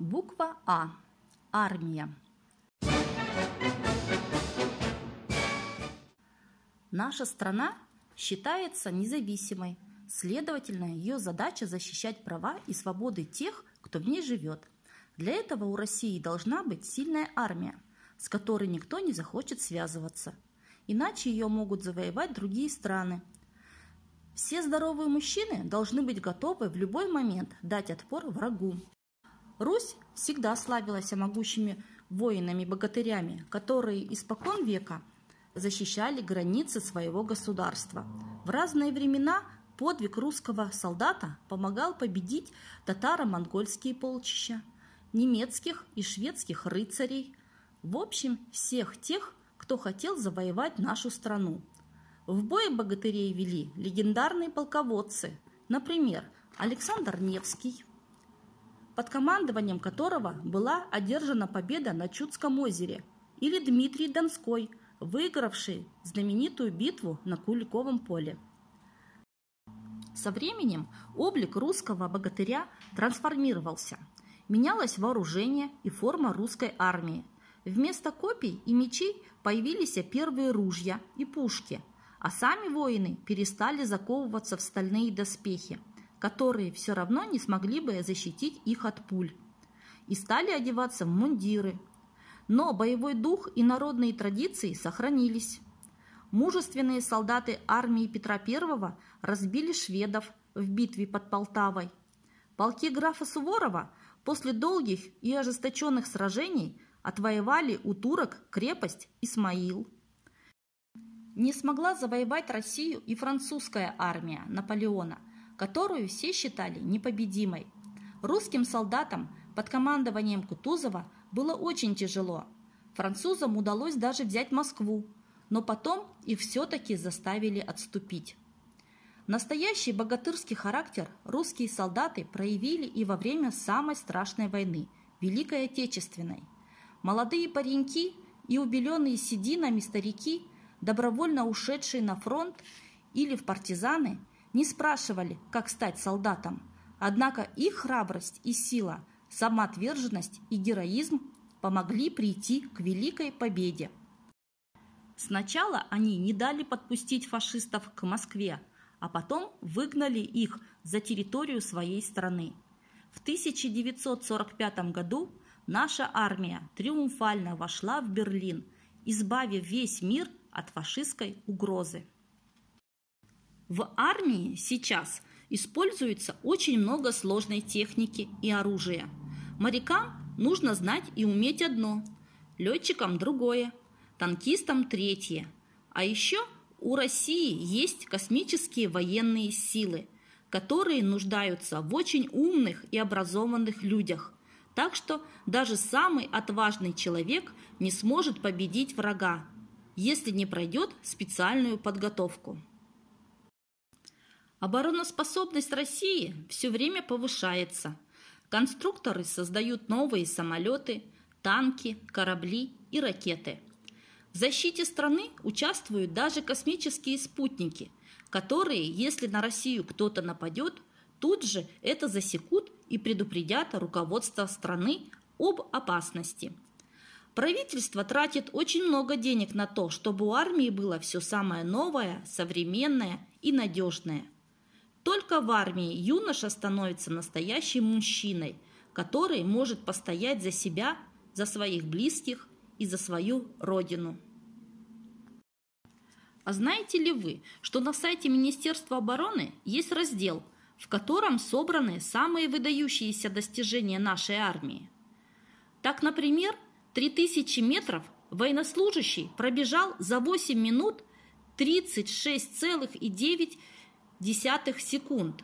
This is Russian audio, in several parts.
Буква А. Армия. Наша страна считается независимой. Следовательно, ее задача защищать права и свободы тех, кто в ней живет. Для этого у России должна быть сильная армия, с которой никто не захочет связываться. Иначе ее могут завоевать другие страны. Все здоровые мужчины должны быть готовы в любой момент дать отпор врагу. Русь всегда славилась могущими воинами-богатырями, которые испокон века защищали границы своего государства. В разные времена подвиг русского солдата помогал победить татаро-монгольские полчища, немецких и шведских рыцарей, в общем, всех тех, кто хотел завоевать нашу страну. В бой богатырей вели легендарные полководцы, например, Александр Невский, под командованием которого была одержана победа на Чудском озере, или Дмитрий Донской, выигравший знаменитую битву на Куликовом поле. Со временем облик русского богатыря трансформировался. Менялось вооружение и форма русской армии. Вместо копий и мечей появились первые ружья и пушки, а сами воины перестали заковываться в стальные доспехи – которые все равно не смогли бы защитить их от пуль, и стали одеваться в мундиры. Но боевой дух и народные традиции сохранились. Мужественные солдаты армии Петра I разбили шведов в битве под Полтавой. Полки графа Суворова после долгих и ожесточенных сражений отвоевали у турок крепость Исмаил. Не смогла завоевать Россию и французская армия Наполеона – которую все считали непобедимой. Русским солдатам под командованием Кутузова было очень тяжело. Французам удалось даже взять Москву, но потом их все-таки заставили отступить. Настоящий богатырский характер русские солдаты проявили и во время самой страшной войны – Великой Отечественной. Молодые пареньки и убеленные сединами старики, добровольно ушедшие на фронт или в партизаны – не спрашивали, как стать солдатом. Однако их храбрость и сила, самоотверженность и героизм помогли прийти к великой победе. Сначала они не дали подпустить фашистов к Москве, а потом выгнали их за территорию своей страны. В 1945 году наша армия триумфально вошла в Берлин, избавив весь мир от фашистской угрозы. В армии сейчас используется очень много сложной техники и оружия. Морякам нужно знать и уметь одно, летчикам другое, танкистам третье. А еще у России есть космические военные силы, которые нуждаются в очень умных и образованных людях. Так что даже самый отважный человек не сможет победить врага, если не пройдет специальную подготовку. Обороноспособность России все время повышается. Конструкторы создают новые самолеты, танки, корабли и ракеты. В защите страны участвуют даже космические спутники, которые, если на Россию кто-то нападет, тут же это засекут и предупредят руководство страны об опасности. Правительство тратит очень много денег на то, чтобы у армии было все самое новое, современное и надежное – только в армии юноша становится настоящим мужчиной, который может постоять за себя, за своих близких и за свою родину. А знаете ли вы, что на сайте Министерства обороны есть раздел, в котором собраны самые выдающиеся достижения нашей армии? Так, например, 3000 метров военнослужащий пробежал за 8 минут 36,9 десятых секунд.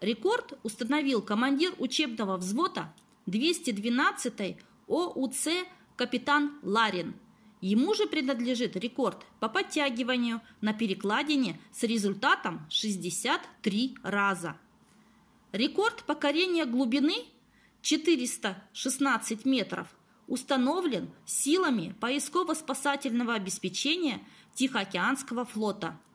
Рекорд установил командир учебного взвода 212-й ОУЦ капитан Ларин. Ему же принадлежит рекорд по подтягиванию на перекладине с результатом 63 раза. Рекорд покорения глубины 416 метров установлен силами поисково-спасательного обеспечения Тихоокеанского флота –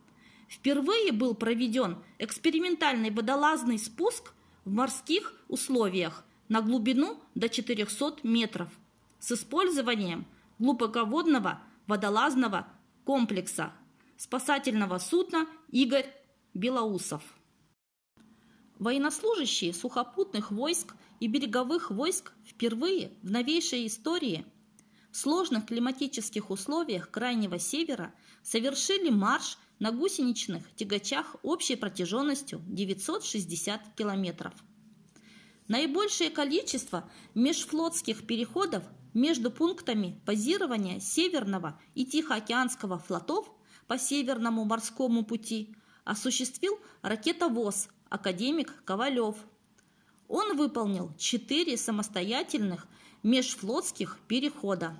Впервые был проведен экспериментальный водолазный спуск в морских условиях на глубину до 400 метров с использованием глубоководного водолазного комплекса спасательного судна «Игорь Белоусов». Военнослужащие сухопутных войск и береговых войск впервые в новейшей истории в сложных климатических условиях Крайнего Севера совершили марш на гусеничных тягачах общей протяженностью 960 километров. Наибольшее количество межфлотских переходов между пунктами базирования Северного и Тихоокеанского флотов по Северному морскому пути осуществил ракетовоз академик Ковалев. Он выполнил четыре самостоятельных межфлотских перехода.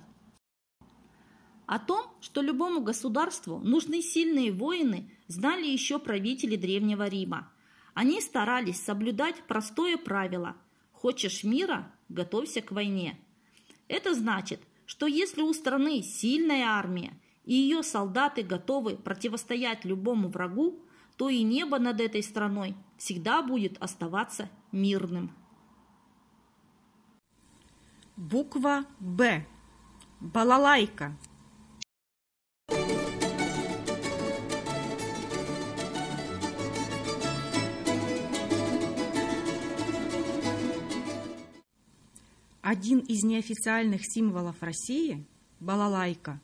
О том, что любому государству нужны сильные воины, знали еще правители Древнего Рима. Они старались соблюдать простое правило «хочешь мира – готовься к войне». Это значит, что если у страны сильная армия и ее солдаты готовы противостоять любому врагу, то и небо над этой страной всегда будет оставаться мирным. Буква «Б». Балалайка. Один из неофициальных символов России – балалайка.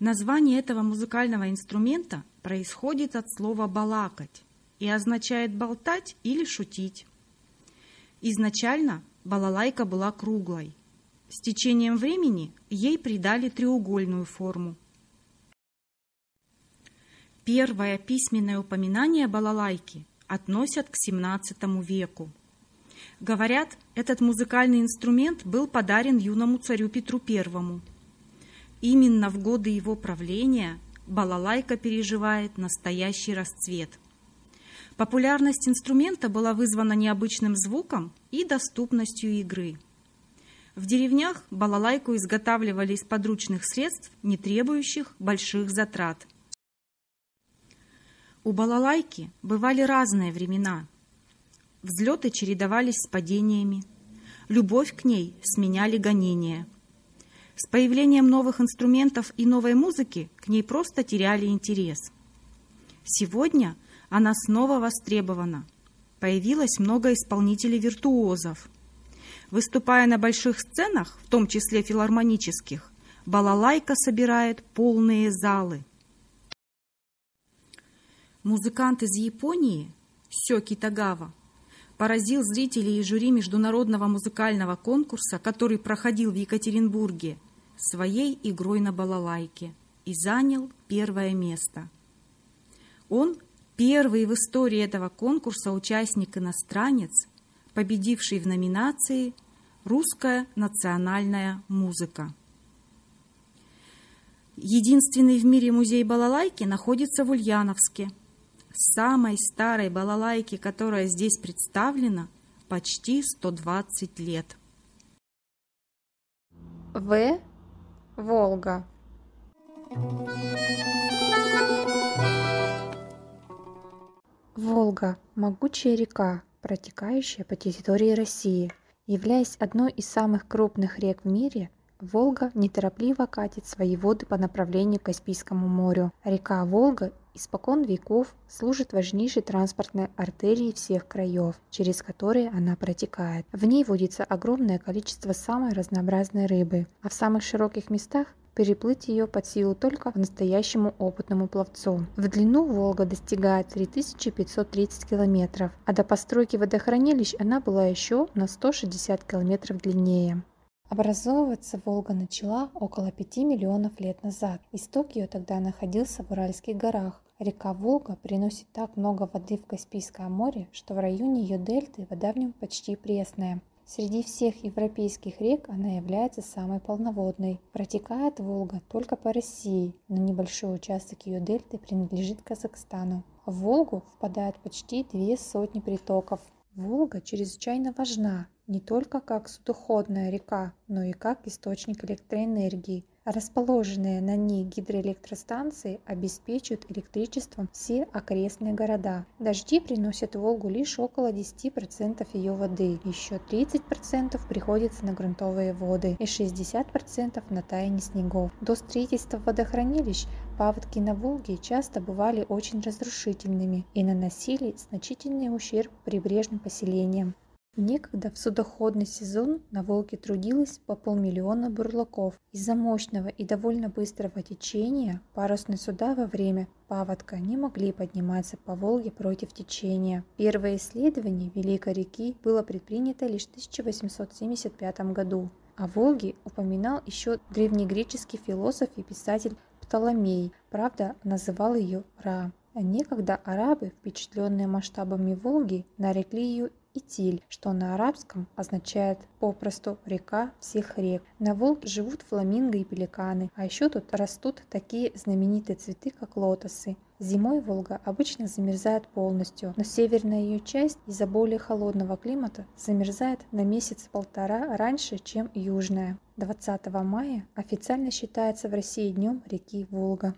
Название этого музыкального инструмента происходит от слова «балакать» и означает болтать или шутить. Изначально балалайка была круглой. С течением времени ей придали треугольную форму. Первое письменное упоминание балалайки относят к XVII веку. Говорят, этот музыкальный инструмент был подарен юному царю Петру I. Именно в годы его правления балалайка переживает настоящий расцвет. Популярность инструмента была вызвана необычным звуком и доступностью игры. В деревнях балалайку изготавливали из подручных средств, не требующих больших затрат. У балалайки бывали разные времена. Взлеты чередовались с падениями. Любовь к ней сменяли гонения. С появлением новых инструментов и новой музыки к ней просто теряли интерес. Сегодня она снова востребована. Появилось много исполнителей-виртуозов. Выступая на больших сценах, в том числе филармонических, балалайка собирает полные залы. Музыкант из Японии Сёки Тагава поразил зрителей и жюри международного музыкального конкурса, который проходил в Екатеринбурге, своей игрой на балалайке и занял первое место. Он первый в истории этого конкурса участник-иностранец, победивший в номинации «Русская национальная музыка». Единственный в мире музей балалайки находится в Ульяновске – самой старой балалайки, которая здесь представлена, почти 120 лет. В. Волга. Волга – могучая река, протекающая по территории России. Являясь одной из самых крупных рек в мире, Волга неторопливо катит свои воды по направлению к Каспийскому морю. Река Волга испокон веков служит важнейшей транспортной артерией всех краев, через которые она протекает. В ней водится огромное количество самой разнообразной рыбы, а в самых широких местах переплыть ее под силу только настоящему опытному пловцу. В длину Волга достигает 3530 километров, а до постройки водохранилищ она была еще на 160 километров длиннее. Образовываться Волга начала около 5 миллионов лет назад. Исток ее тогда находился в Уральских горах. Река Волга приносит так много воды в Каспийское море, что в районе ее дельты вода в нем почти пресная. Среди всех европейских рек она является самой полноводной. Протекает Волга только по России, но небольшой участок ее дельты принадлежит Казахстану. В Волгу впадают почти две сотни притоков. Волга чрезвычайно важна не только как судоходная река, но и как источник электроэнергии. Расположенные на ней гидроэлектростанции обеспечивают электричеством все окрестные города. Дожди приносят Волгу лишь около 10% ее воды, еще 30% приходится на грунтовые воды и 60% на таяние снегов. До строительства водохранилищ паводки на Волге часто бывали очень разрушительными и наносили значительный ущерб прибрежным поселениям. Некогда в судоходный сезон на Волге трудилось по полмиллиона бурлаков. Из-за мощного и довольно быстрого течения парусные суда во время паводка не могли подниматься по Волге против течения. Первое исследование Великой реки было предпринято лишь в 1875 году. О Волге упоминал еще древнегреческий философ и писатель Птоломей, правда, называл ее Ра. Некогда арабы, впечатленные масштабами Волги, нарекли ее Итиль, что на арабском означает попросту река всех рек. На Волге живут фламинго и пеликаны, а еще тут растут такие знаменитые цветы, как лотосы. Зимой Волга обычно замерзает полностью, но северная ее часть из-за более холодного климата замерзает на месяц-полтора раньше, чем южная. 20 мая официально считается в России днем реки Волга.